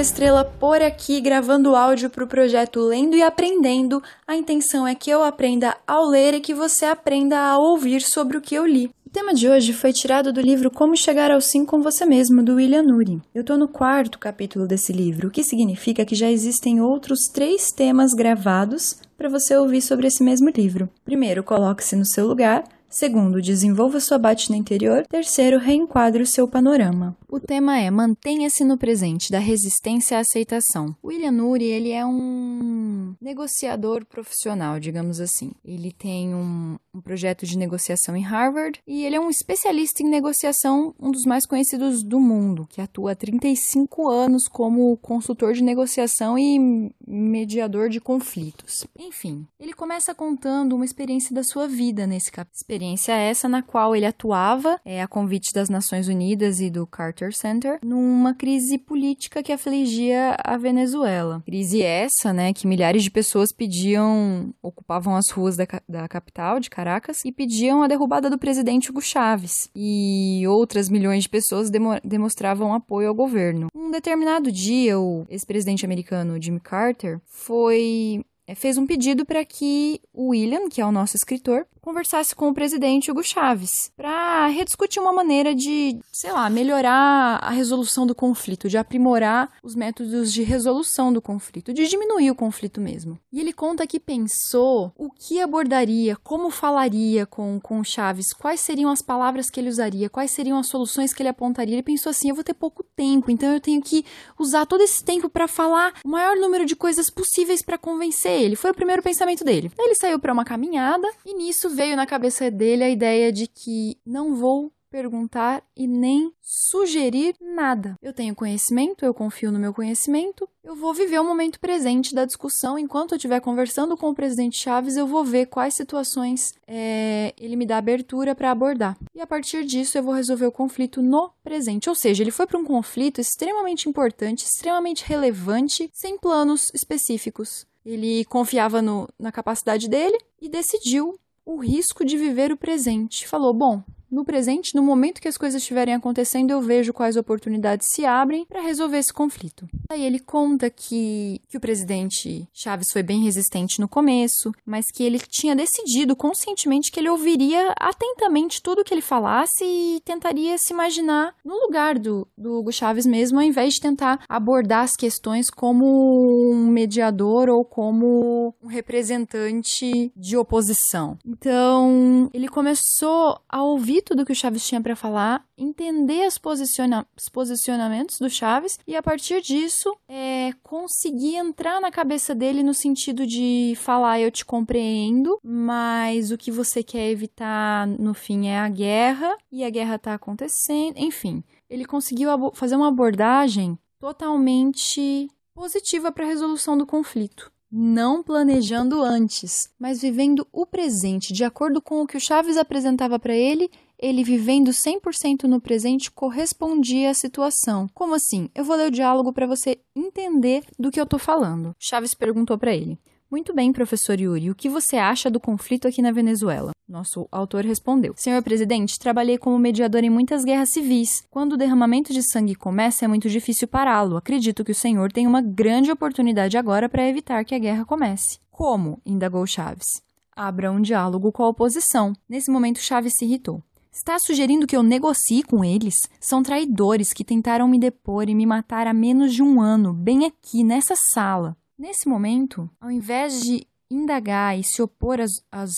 Estrela por aqui gravando áudio para o projeto Lendo e Aprendendo. A intenção é que eu aprenda ao ler e que você aprenda a ouvir sobre o que eu li. O tema de hoje foi tirado do livro Como Chegar ao Sim com Você Mesmo, do William Nuri. Eu estou no quarto capítulo desse livro, o que significa que já existem outros três temas gravados para você ouvir sobre esse mesmo livro. Primeiro, coloque-se no seu lugar. Segundo, desenvolva sua batina interior. Terceiro, reenquadre o seu panorama. O tema é Mantenha-se no presente, da resistência à aceitação. William Nuri, ele é um negociador profissional, digamos assim. Ele tem um, um projeto de negociação em Harvard e ele é um especialista em negociação, um dos mais conhecidos do mundo, que atua há 35 anos como consultor de negociação e mediador de conflitos. Enfim, ele começa contando uma experiência da sua vida nesse capítulo. Experiência essa na qual ele atuava, é, a convite das Nações Unidas e do Carter Center numa crise política que afligia a Venezuela. Crise essa, né, que milhares de pessoas pediam, ocupavam as ruas da, da capital, de Caracas, e pediam a derrubada do presidente Hugo Chávez. E outras milhões de pessoas demo, demonstravam apoio ao governo. Um determinado dia, o ex-presidente americano Jimmy Carter foi é, fez um pedido para que o William, que é o nosso escritor, conversasse com o presidente Hugo Chávez para rediscutir uma maneira de, sei lá, melhorar a resolução do conflito, de aprimorar os métodos de resolução do conflito, de diminuir o conflito mesmo. E ele conta que pensou o que abordaria, como falaria com, com o Chávez, quais seriam as palavras que ele usaria, quais seriam as soluções que ele apontaria. Ele pensou assim: eu vou ter pouco tempo, então eu tenho que usar todo esse tempo para falar o maior número de coisas possíveis para convencer ele. Foi o primeiro pensamento dele. Ele saiu para uma caminhada e nisso veio na cabeça dele a ideia de que não vou perguntar e nem sugerir nada. Eu tenho conhecimento, eu confio no meu conhecimento, eu vou viver o momento presente da discussão. Enquanto eu estiver conversando com o presidente Chaves, eu vou ver quais situações é, ele me dá abertura para abordar. E a partir disso, eu vou resolver o conflito no presente. Ou seja, ele foi para um conflito extremamente importante, extremamente relevante, sem planos específicos. Ele confiava no, na capacidade dele e decidiu o risco de viver o presente. Falou: bom, no presente, no momento que as coisas estiverem acontecendo, eu vejo quais oportunidades se abrem para resolver esse conflito. Aí ele conta que, que o presidente Chaves foi bem resistente no começo, mas que ele tinha decidido conscientemente que ele ouviria atentamente tudo que ele falasse e tentaria se imaginar no lugar do, do Hugo Chaves mesmo, ao invés de tentar abordar as questões como um mediador ou como um representante de oposição. Então, ele começou a ouvir tudo que o Chaves tinha para falar, entender os, posiciona os posicionamentos do Chaves e a partir disso isso é conseguir entrar na cabeça dele no sentido de falar eu te compreendo, mas o que você quer evitar no fim é a guerra e a guerra tá acontecendo, enfim. Ele conseguiu fazer uma abordagem totalmente positiva para a resolução do conflito não planejando antes, mas vivendo o presente de acordo com o que o Chaves apresentava para ele ele vivendo 100% no presente correspondia à situação. Como assim? Eu vou ler o diálogo para você entender do que eu tô falando. Chaves perguntou para ele: muito bem, professor Yuri, o que você acha do conflito aqui na Venezuela? Nosso autor respondeu: Senhor presidente, trabalhei como mediador em muitas guerras civis. Quando o derramamento de sangue começa, é muito difícil pará-lo. Acredito que o senhor tem uma grande oportunidade agora para evitar que a guerra comece. Como? indagou Chaves. Abra um diálogo com a oposição. Nesse momento, Chaves se irritou. Está sugerindo que eu negocie com eles? São traidores que tentaram me depor e me matar há menos de um ano, bem aqui, nessa sala. Nesse momento, ao invés de indagar e se opor às, às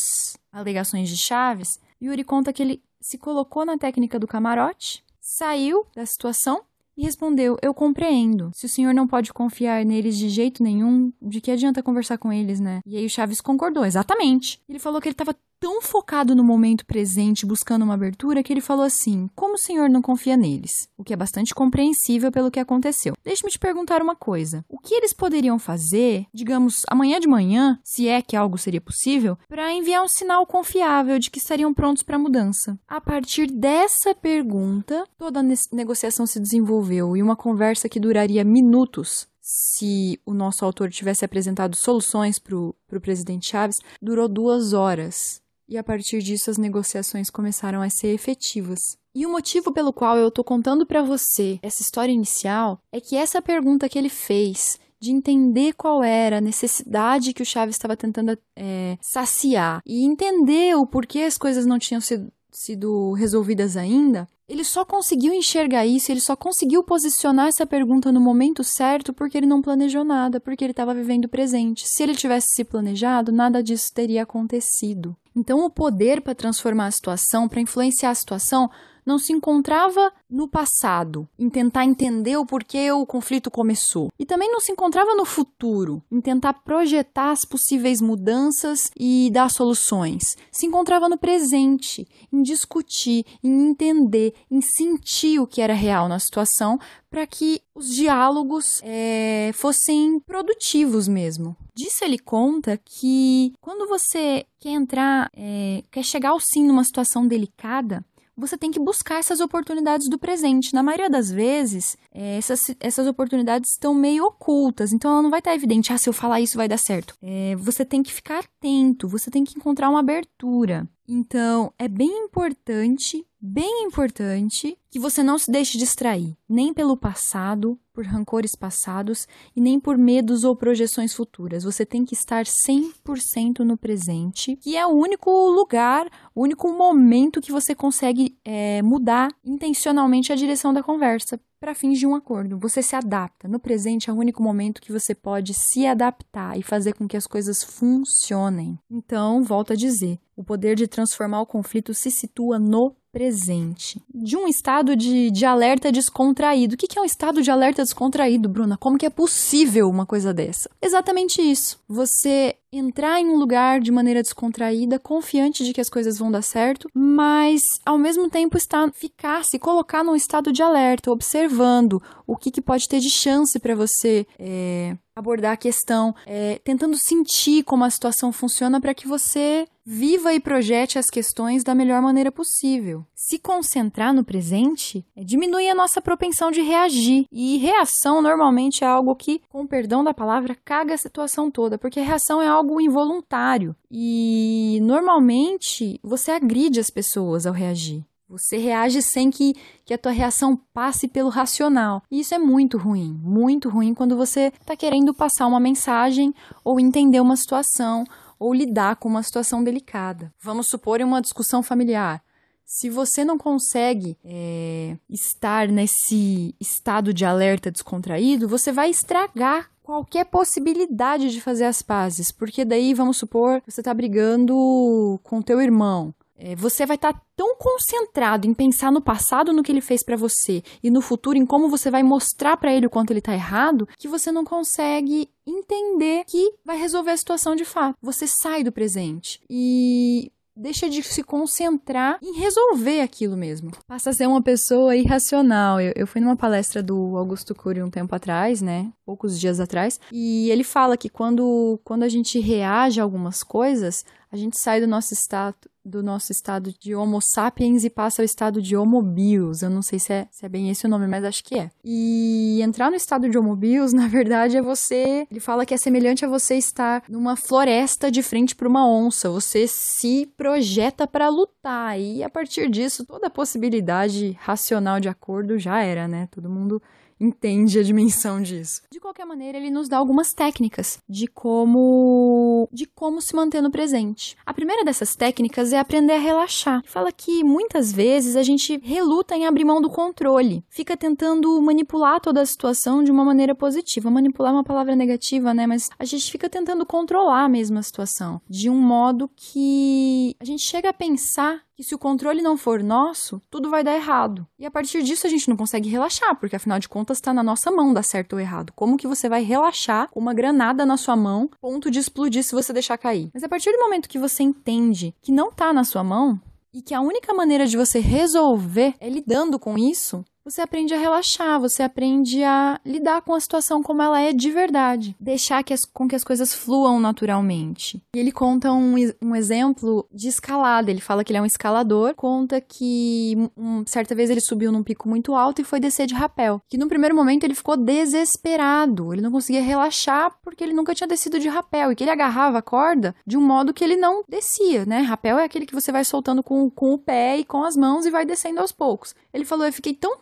alegações de Chaves, Yuri conta que ele se colocou na técnica do camarote, saiu da situação e respondeu: Eu compreendo. Se o senhor não pode confiar neles de jeito nenhum, de que adianta conversar com eles, né? E aí o Chaves concordou, exatamente. Ele falou que ele estava tão focado no momento presente, buscando uma abertura, que ele falou assim: Como o senhor não confia neles? O que é bastante compreensível pelo que aconteceu. Deixe-me te perguntar uma coisa: o que eles poderiam fazer, digamos, amanhã de manhã, se é que algo seria possível, para enviar um sinal confiável de que estariam prontos para a mudança? A partir dessa pergunta, toda a negociação se desenvolveu e uma conversa que duraria minutos se o nosso autor tivesse apresentado soluções para o presidente Chaves, durou duas horas e a partir disso as negociações começaram a ser efetivas. E o motivo pelo qual eu tô contando para você essa história inicial é que essa pergunta que ele fez de entender qual era a necessidade que o Chaves estava tentando é, saciar e entender o porquê as coisas não tinham sido, sido resolvidas ainda, ele só conseguiu enxergar isso, ele só conseguiu posicionar essa pergunta no momento certo porque ele não planejou nada, porque ele estava vivendo o presente. Se ele tivesse se planejado, nada disso teria acontecido. Então, o poder para transformar a situação, para influenciar a situação, não se encontrava no passado, em tentar entender o porquê o conflito começou. E também não se encontrava no futuro, em tentar projetar as possíveis mudanças e dar soluções. Se encontrava no presente, em discutir, em entender, em sentir o que era real na situação, para que os diálogos é, fossem produtivos mesmo. Disso ele conta que quando você quer entrar, é, quer chegar ao sim numa situação delicada, você tem que buscar essas oportunidades do presente. Na maioria das vezes, é, essas, essas oportunidades estão meio ocultas, então ela não vai estar evidente, ah, se eu falar isso vai dar certo. É, você tem que ficar atento, você tem que encontrar uma abertura. Então, é bem importante, bem importante, que você não se deixe distrair, nem pelo passado, por rancores passados e nem por medos ou projeções futuras. Você tem que estar 100% no presente, que é o único lugar, o único momento que você consegue é, mudar intencionalmente a direção da conversa para fins de um acordo. Você se adapta. No presente é o único momento que você pode se adaptar e fazer com que as coisas funcionem. Então, volto a dizer, o poder de transformar o conflito se situa no presente. De um estado de, de alerta descontraído. O que, é um estado de alerta descontraído, Bruna? Como que é possível uma coisa dessa? Exatamente isso. Você entrar em um lugar de maneira descontraída, confiante de que as coisas vão dar certo, mas ao mesmo tempo estar, ficar, se colocar num estado de alerta, observando o que, que pode ter de chance para você é, abordar a questão, é, tentando sentir como a situação funciona para que você viva e projete as questões da melhor maneira possível. Se concentrar no presente é, diminui a nossa propensão de reagir. E reação normalmente é algo que, com perdão da palavra, caga a situação toda, porque reação é algo involuntário. E normalmente você agride as pessoas ao reagir. Você reage sem que, que a tua reação passe pelo racional. E isso é muito ruim, muito ruim quando você está querendo passar uma mensagem ou entender uma situação ou lidar com uma situação delicada. Vamos supor em uma discussão familiar. Se você não consegue é, estar nesse estado de alerta descontraído, você vai estragar qualquer possibilidade de fazer as pazes, porque daí, vamos supor, você está brigando com teu irmão. É, você vai estar tá tão concentrado em pensar no passado, no que ele fez para você, e no futuro, em como você vai mostrar para ele o quanto ele tá errado, que você não consegue entender que vai resolver a situação de fato. Você sai do presente. E deixa de se concentrar em resolver aquilo mesmo. Passa a ser uma pessoa irracional. Eu, eu fui numa palestra do Augusto Cury um tempo atrás, né? Poucos dias atrás. E ele fala que quando, quando a gente reage a algumas coisas, a gente sai do nosso estado, do nosso estado de Homo sapiens e passa ao estado de Homo bios. Eu não sei se é, se é bem esse o nome, mas acho que é. E entrar no estado de Homo bios, na verdade, é você. Ele fala que é semelhante a você estar numa floresta de frente para uma onça. Você se projeta para lutar. E a partir disso, toda a possibilidade racional de acordo já era, né? Todo mundo entende a dimensão disso. De qualquer maneira, ele nos dá algumas técnicas de como de como se manter no presente. A primeira dessas técnicas é aprender a relaxar. Fala que muitas vezes a gente reluta em abrir mão do controle, fica tentando manipular toda a situação de uma maneira positiva. Manipular é uma palavra negativa, né? Mas a gente fica tentando controlar mesmo a situação de um modo que a gente chega a pensar que se o controle não for nosso, tudo vai dar errado. E a partir disso a gente não consegue relaxar, porque afinal de contas está na nossa mão dar certo ou errado. Como que você vai relaxar uma granada na sua mão, ponto de explodir se você deixar cair? Mas a partir do momento que você entende que não está na sua mão, e que a única maneira de você resolver é lidando com isso, você aprende a relaxar, você aprende a lidar com a situação como ela é de verdade, deixar que as, com que as coisas fluam naturalmente. E ele conta um, um exemplo de escalada. Ele fala que ele é um escalador, conta que um, certa vez ele subiu num pico muito alto e foi descer de rapel. Que no primeiro momento ele ficou desesperado, ele não conseguia relaxar porque ele nunca tinha descido de rapel e que ele agarrava a corda de um modo que ele não descia, né? Rapel é aquele que você vai soltando com, com o pé e com as mãos e vai descendo aos poucos. Ele falou: Eu fiquei tão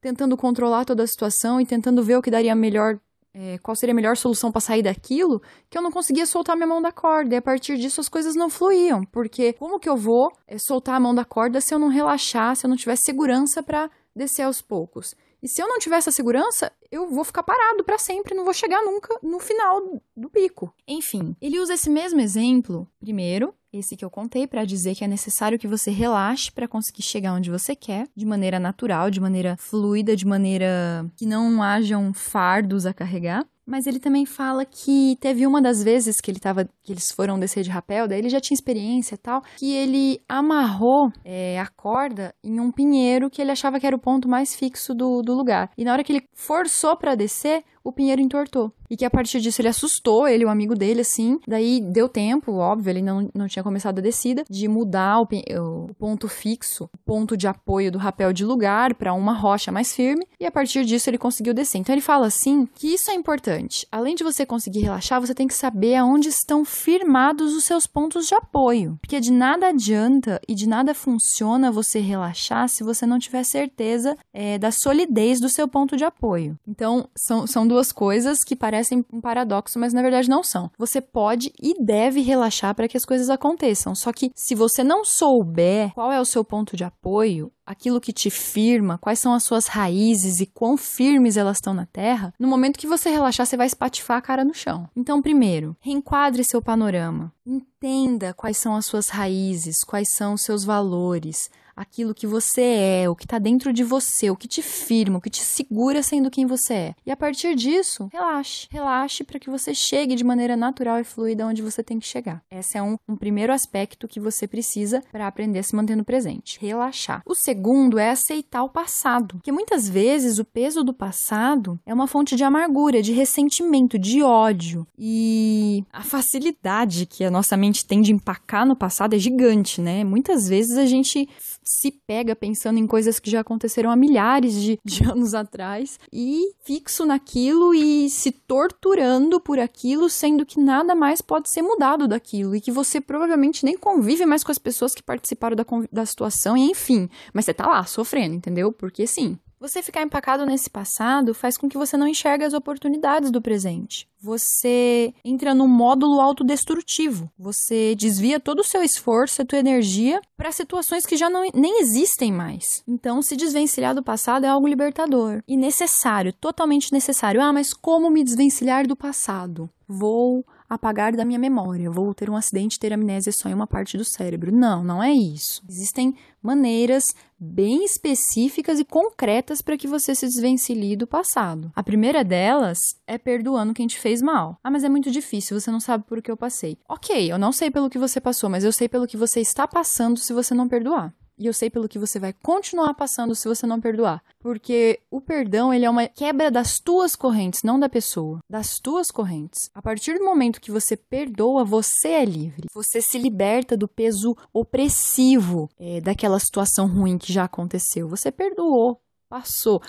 tentando controlar toda a situação e tentando ver o que daria melhor é, qual seria a melhor solução para sair daquilo, que eu não conseguia soltar minha mão da corda. E a partir disso as coisas não fluíam. Porque como que eu vou é, soltar a mão da corda se eu não relaxar, se eu não tiver segurança para descer aos poucos? E se eu não tiver essa segurança, eu vou ficar parado para sempre, não vou chegar nunca no final do pico. Enfim, ele usa esse mesmo exemplo, primeiro, esse que eu contei, para dizer que é necessário que você relaxe para conseguir chegar onde você quer, de maneira natural, de maneira fluida, de maneira que não hajam fardos a carregar. Mas ele também fala que teve uma das vezes que ele tava, que eles foram descer de rapel, daí ele já tinha experiência e tal, que ele amarrou é, a corda em um pinheiro que ele achava que era o ponto mais fixo do, do lugar. E na hora que ele forçou para descer, o pinheiro entortou. E que a partir disso ele assustou ele, o amigo dele, assim. Daí deu tempo, óbvio, ele não, não tinha começado a descida, de mudar o, o ponto fixo, o ponto de apoio do rapel de lugar para uma rocha mais firme. E a partir disso ele conseguiu descer. Então ele fala assim que isso é importante. Além de você conseguir relaxar, você tem que saber aonde estão firmados os seus pontos de apoio. Porque de nada adianta e de nada funciona você relaxar se você não tiver certeza é, da solidez do seu ponto de apoio. Então, são, são duas duas coisas que parecem um paradoxo, mas na verdade não são. Você pode e deve relaxar para que as coisas aconteçam. Só que se você não souber qual é o seu ponto de apoio, aquilo que te firma, quais são as suas raízes e quão firmes elas estão na terra, no momento que você relaxar, você vai espatifar a cara no chão. Então, primeiro, reenquadre seu panorama. Entenda quais são as suas raízes, quais são os seus valores, aquilo que você é, o que está dentro de você, o que te firma, o que te segura sendo quem você é. E a partir disso, relaxe. Relaxe para que você chegue de maneira natural e fluida onde você tem que chegar. Esse é um, um primeiro aspecto que você precisa para aprender a se manter no presente. Relaxar. O segundo é aceitar o passado. Porque muitas vezes o peso do passado é uma fonte de amargura, de ressentimento, de ódio. E a facilidade que a nossa mente tem de empacar no passado é gigante, né? Muitas vezes a gente se pega pensando em coisas que já aconteceram há milhares de, de anos atrás e fixo naquilo e se torturando por aquilo, sendo que nada mais pode ser mudado daquilo e que você provavelmente nem convive mais com as pessoas que participaram da, da situação, e enfim, mas você tá lá sofrendo, entendeu? Porque sim, você ficar empacado nesse passado faz com que você não enxergue as oportunidades do presente. Você entra num módulo autodestrutivo. Você desvia todo o seu esforço, a tua energia para situações que já não, nem existem mais. Então, se desvencilhar do passado é algo libertador e necessário, totalmente necessário. Ah, mas como me desvencilhar do passado? Vou apagar da minha memória, vou ter um acidente, ter amnésia só em uma parte do cérebro. Não, não é isso. Existem maneiras bem específicas e concretas para que você se desvencilhe do passado. A primeira delas é perdoando quem te fez mal. Ah, mas é muito difícil, você não sabe por que eu passei. Ok, eu não sei pelo que você passou, mas eu sei pelo que você está passando se você não perdoar. E eu sei pelo que você vai continuar passando se você não perdoar. Porque o perdão, ele é uma quebra das tuas correntes, não da pessoa. Das tuas correntes. A partir do momento que você perdoa, você é livre. Você se liberta do peso opressivo é, daquela situação ruim que já aconteceu. Você perdoou, passou.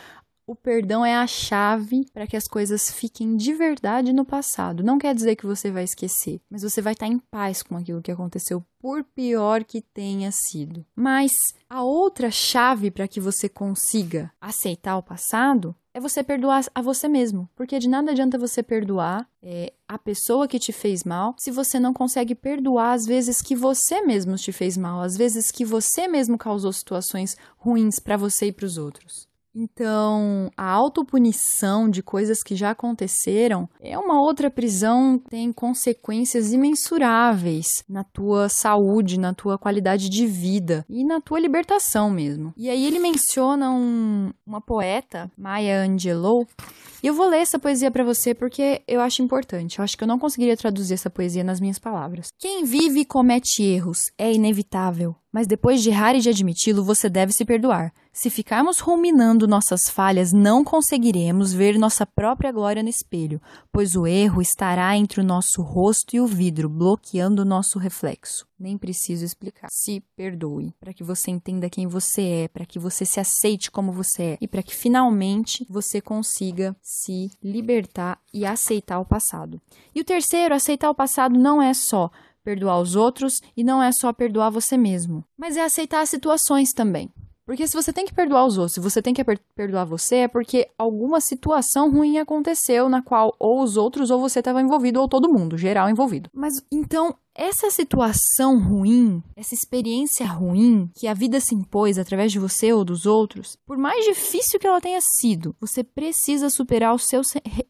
O perdão é a chave para que as coisas fiquem de verdade no passado. Não quer dizer que você vai esquecer, mas você vai estar em paz com aquilo que aconteceu, por pior que tenha sido. Mas a outra chave para que você consiga aceitar o passado é você perdoar a você mesmo. Porque de nada adianta você perdoar é, a pessoa que te fez mal se você não consegue perdoar as vezes que você mesmo te fez mal, as vezes que você mesmo causou situações ruins para você e para os outros. Então, a autopunição de coisas que já aconteceram é uma outra prisão que tem consequências imensuráveis na tua saúde, na tua qualidade de vida e na tua libertação mesmo. E aí ele menciona um, uma poeta, Maya Angelou, e eu vou ler essa poesia para você porque eu acho importante. Eu acho que eu não conseguiria traduzir essa poesia nas minhas palavras. Quem vive e comete erros é inevitável, mas depois de errar e de admiti-lo, você deve se perdoar. Se ficarmos ruminando nossas falhas, não conseguiremos ver nossa própria glória no espelho, pois o erro estará entre o nosso rosto e o vidro, bloqueando o nosso reflexo. Nem preciso explicar. Se perdoe, para que você entenda quem você é, para que você se aceite como você é e para que finalmente você consiga se libertar e aceitar o passado. E o terceiro, aceitar o passado não é só perdoar os outros e não é só perdoar você mesmo, mas é aceitar as situações também. Porque se você tem que perdoar os outros, se você tem que perdoar você, é porque alguma situação ruim aconteceu na qual ou os outros ou você estava envolvido ou todo mundo, geral envolvido. Mas então, essa situação ruim, essa experiência ruim que a vida se impôs através de você ou dos outros, por mais difícil que ela tenha sido, você precisa superar o seu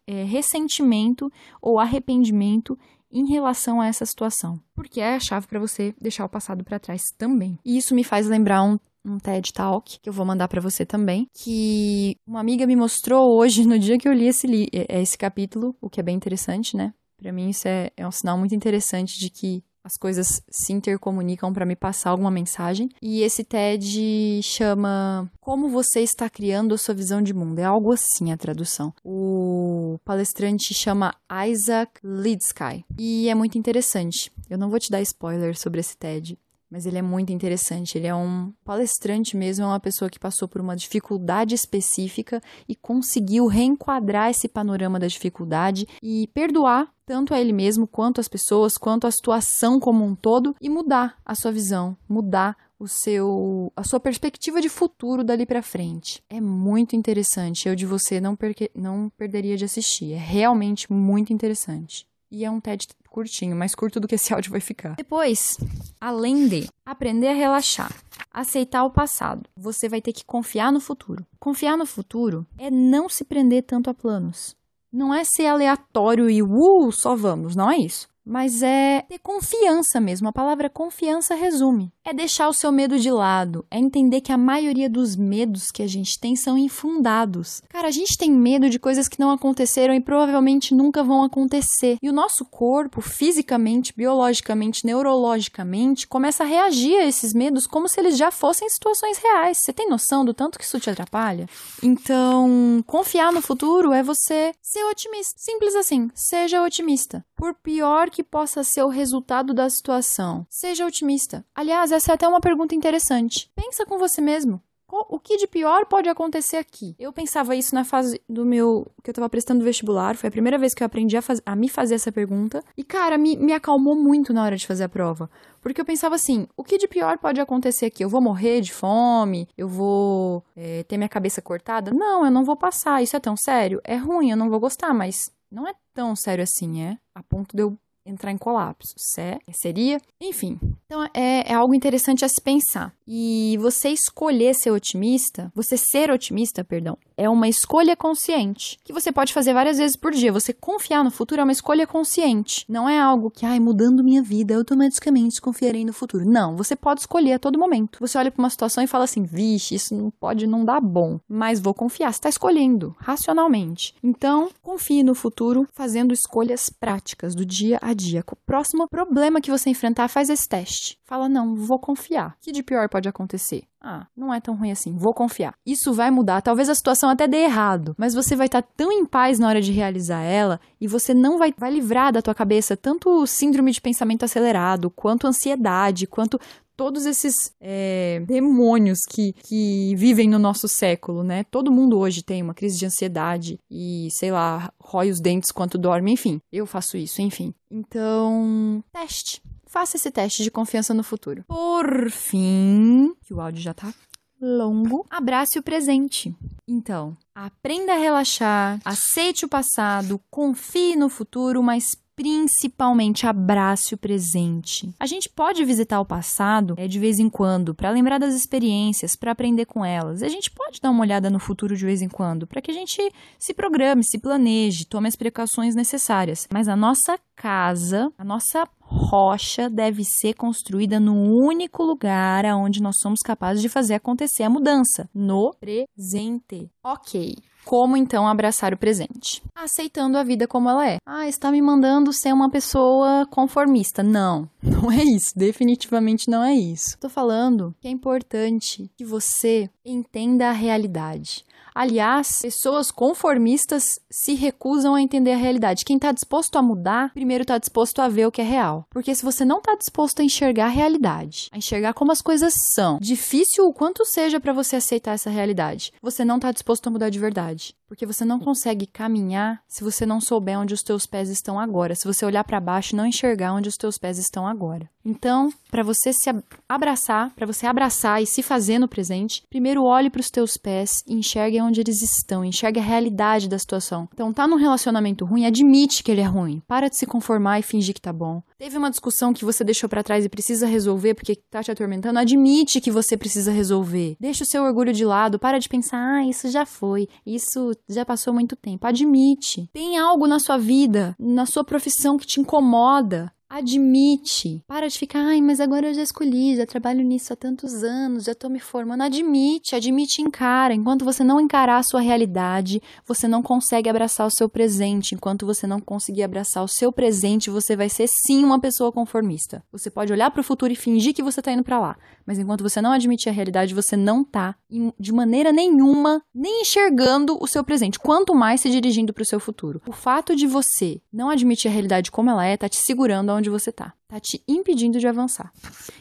é, ressentimento ou arrependimento em relação a essa situação, porque é a chave para você deixar o passado para trás também. E isso me faz lembrar um um TED Talk, que eu vou mandar para você também, que uma amiga me mostrou hoje, no dia que eu li esse, li é, esse capítulo, o que é bem interessante, né? Para mim, isso é, é um sinal muito interessante de que as coisas se intercomunicam para me passar alguma mensagem. E esse TED chama Como você está criando a sua visão de mundo. É algo assim a tradução. O palestrante chama Isaac Lidsky. E é muito interessante. Eu não vou te dar spoiler sobre esse TED, mas ele é muito interessante. Ele é um palestrante mesmo, é uma pessoa que passou por uma dificuldade específica e conseguiu reenquadrar esse panorama da dificuldade e perdoar tanto a ele mesmo, quanto as pessoas, quanto a situação como um todo e mudar a sua visão, mudar o seu a sua perspectiva de futuro dali para frente. É muito interessante. Eu de você não, perque, não perderia de assistir. É realmente muito interessante. E é um TED curtinho, mais curto do que esse áudio vai ficar. Depois, além de aprender a relaxar, aceitar o passado, você vai ter que confiar no futuro. Confiar no futuro é não se prender tanto a planos. Não é ser aleatório e uh, só vamos, não é isso mas é ter confiança mesmo. A palavra confiança resume. É deixar o seu medo de lado, é entender que a maioria dos medos que a gente tem são infundados. Cara, a gente tem medo de coisas que não aconteceram e provavelmente nunca vão acontecer. E o nosso corpo, fisicamente, biologicamente, neurologicamente, começa a reagir a esses medos como se eles já fossem situações reais. Você tem noção do tanto que isso te atrapalha? Então, confiar no futuro é você ser otimista. Simples assim. Seja otimista. Por pior que possa ser o resultado da situação, seja otimista. Aliás, essa é até uma pergunta interessante. Pensa com você mesmo. O que de pior pode acontecer aqui? Eu pensava isso na fase do meu. que eu tava prestando vestibular. Foi a primeira vez que eu aprendi a, faz, a me fazer essa pergunta. E, cara, me, me acalmou muito na hora de fazer a prova. Porque eu pensava assim: o que de pior pode acontecer aqui? Eu vou morrer de fome? Eu vou é, ter minha cabeça cortada? Não, eu não vou passar. Isso é tão sério? É ruim, eu não vou gostar, mas não é tão sério assim, é? A ponto de eu entrar em colapso. Se, seria? Enfim. Então é, é algo interessante a se pensar. E você escolher ser otimista, você ser otimista, perdão, é uma escolha consciente que você pode fazer várias vezes por dia. Você confiar no futuro é uma escolha consciente. Não é algo que, ai, mudando minha vida, automaticamente confiarei no futuro. Não, você pode escolher a todo momento. Você olha para uma situação e fala assim: vixe, isso não pode não dar bom, mas vou confiar. Você está escolhendo racionalmente. Então, confie no futuro fazendo escolhas práticas do dia a dia. O próximo problema que você enfrentar, faz esse teste. Fala: não, vou confiar. O que de pior pode acontecer? Ah, não é tão ruim assim, vou confiar. Isso vai mudar, talvez a situação até dê errado, mas você vai estar tá tão em paz na hora de realizar ela e você não vai, vai livrar da tua cabeça tanto síndrome de pensamento acelerado, quanto ansiedade, quanto todos esses é, demônios que, que vivem no nosso século, né? Todo mundo hoje tem uma crise de ansiedade e, sei lá, rói os dentes quanto dorme, enfim. Eu faço isso, enfim. Então, teste. Faça esse teste de confiança no futuro. Por fim, que o áudio já tá longo, abrace o presente. Então, aprenda a relaxar, aceite o passado, confie no futuro, mas principalmente abrace o presente. A gente pode visitar o passado é, de vez em quando para lembrar das experiências, para aprender com elas. A gente pode dar uma olhada no futuro de vez em quando para que a gente se programe, se planeje, tome as precauções necessárias. Mas a nossa casa, a nossa rocha deve ser construída no único lugar aonde nós somos capazes de fazer acontecer a mudança, no presente. OK. Como então abraçar o presente? aceitando a vida como ela é. Ah, está me mandando ser uma pessoa conformista. Não, não é isso. Definitivamente não é isso. Estou falando que é importante que você entenda a realidade. Aliás, pessoas conformistas se recusam a entender a realidade. Quem está disposto a mudar, primeiro está disposto a ver o que é real. Porque se você não está disposto a enxergar a realidade, a enxergar como as coisas são, difícil o quanto seja para você aceitar essa realidade, você não está disposto a mudar de verdade. Porque você não consegue caminhar se você não souber onde os teus pés estão agora. Se você olhar para baixo e não enxergar onde os teus pés estão agora. Então, para você se abraçar, para você abraçar e se fazer no presente, primeiro olhe para os teus pés e enxergue onde eles estão, enxergue a realidade da situação. Então, tá num relacionamento ruim, admite que ele é ruim. Para de se conformar e fingir que tá bom. Teve uma discussão que você deixou para trás e precisa resolver porque tá te atormentando, admite que você precisa resolver. Deixa o seu orgulho de lado, para de pensar, ah, isso já foi, isso já passou muito tempo. Admite. Tem algo na sua vida, na sua profissão que te incomoda. Admite. Para de ficar, ai, mas agora eu já escolhi, já trabalho nisso há tantos anos, já tô me formando. Admite, admite e encara. Enquanto você não encarar a sua realidade, você não consegue abraçar o seu presente. Enquanto você não conseguir abraçar o seu presente, você vai ser sim uma pessoa conformista. Você pode olhar para o futuro e fingir que você tá indo para lá, mas enquanto você não admitir a realidade, você não tá de maneira nenhuma nem enxergando o seu presente, quanto mais se dirigindo para o seu futuro. O fato de você não admitir a realidade como ela é, tá te segurando onde você tá. Tá te impedindo de avançar.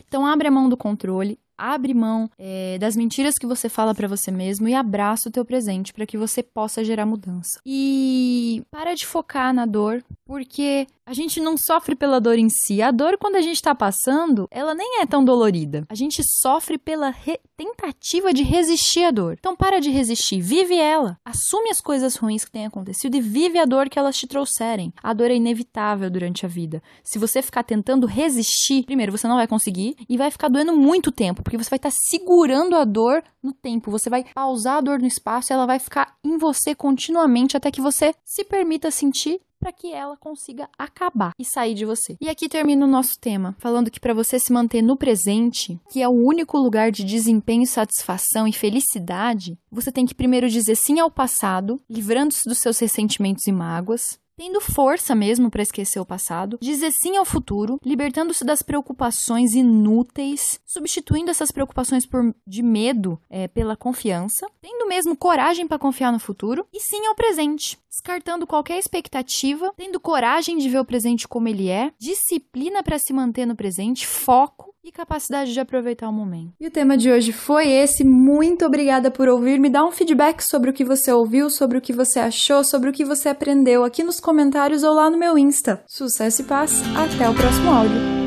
Então abre a mão do controle, abre mão é, das mentiras que você fala para você mesmo e abraça o teu presente para que você possa gerar mudança. E para de focar na dor, porque a gente não sofre pela dor em si. A dor, quando a gente tá passando, ela nem é tão dolorida. A gente sofre pela tentativa de resistir à dor. Então para de resistir, vive ela. Assume as coisas ruins que têm acontecido e vive a dor que elas te trouxerem. A dor é inevitável durante a vida. Se você ficar tentando resistir, primeiro você não vai conseguir e vai ficar doendo muito tempo porque você vai estar tá segurando a dor no tempo. Você vai pausar a dor no espaço e ela vai ficar em você continuamente até que você se permita sentir para que ela consiga acabar e sair de você. E aqui termina o nosso tema, falando que para você se manter no presente, que é o único lugar de desempenho, satisfação e felicidade, você tem que primeiro dizer sim ao passado, livrando-se dos seus ressentimentos e mágoas, tendo força mesmo para esquecer o passado, dizer sim ao futuro, libertando-se das preocupações inúteis, substituindo essas preocupações por, de medo é, pela confiança, tendo mesmo coragem para confiar no futuro e sim ao presente, descartando qualquer expectativa, tendo coragem de ver o presente como ele é, disciplina para se manter no presente, foco e capacidade de aproveitar o momento. E o tema de hoje foi esse. Muito obrigada por ouvir. Me dá um feedback sobre o que você ouviu, sobre o que você achou, sobre o que você aprendeu aqui nos comentários ou lá no meu Insta. Sucesso e paz. Até o próximo áudio.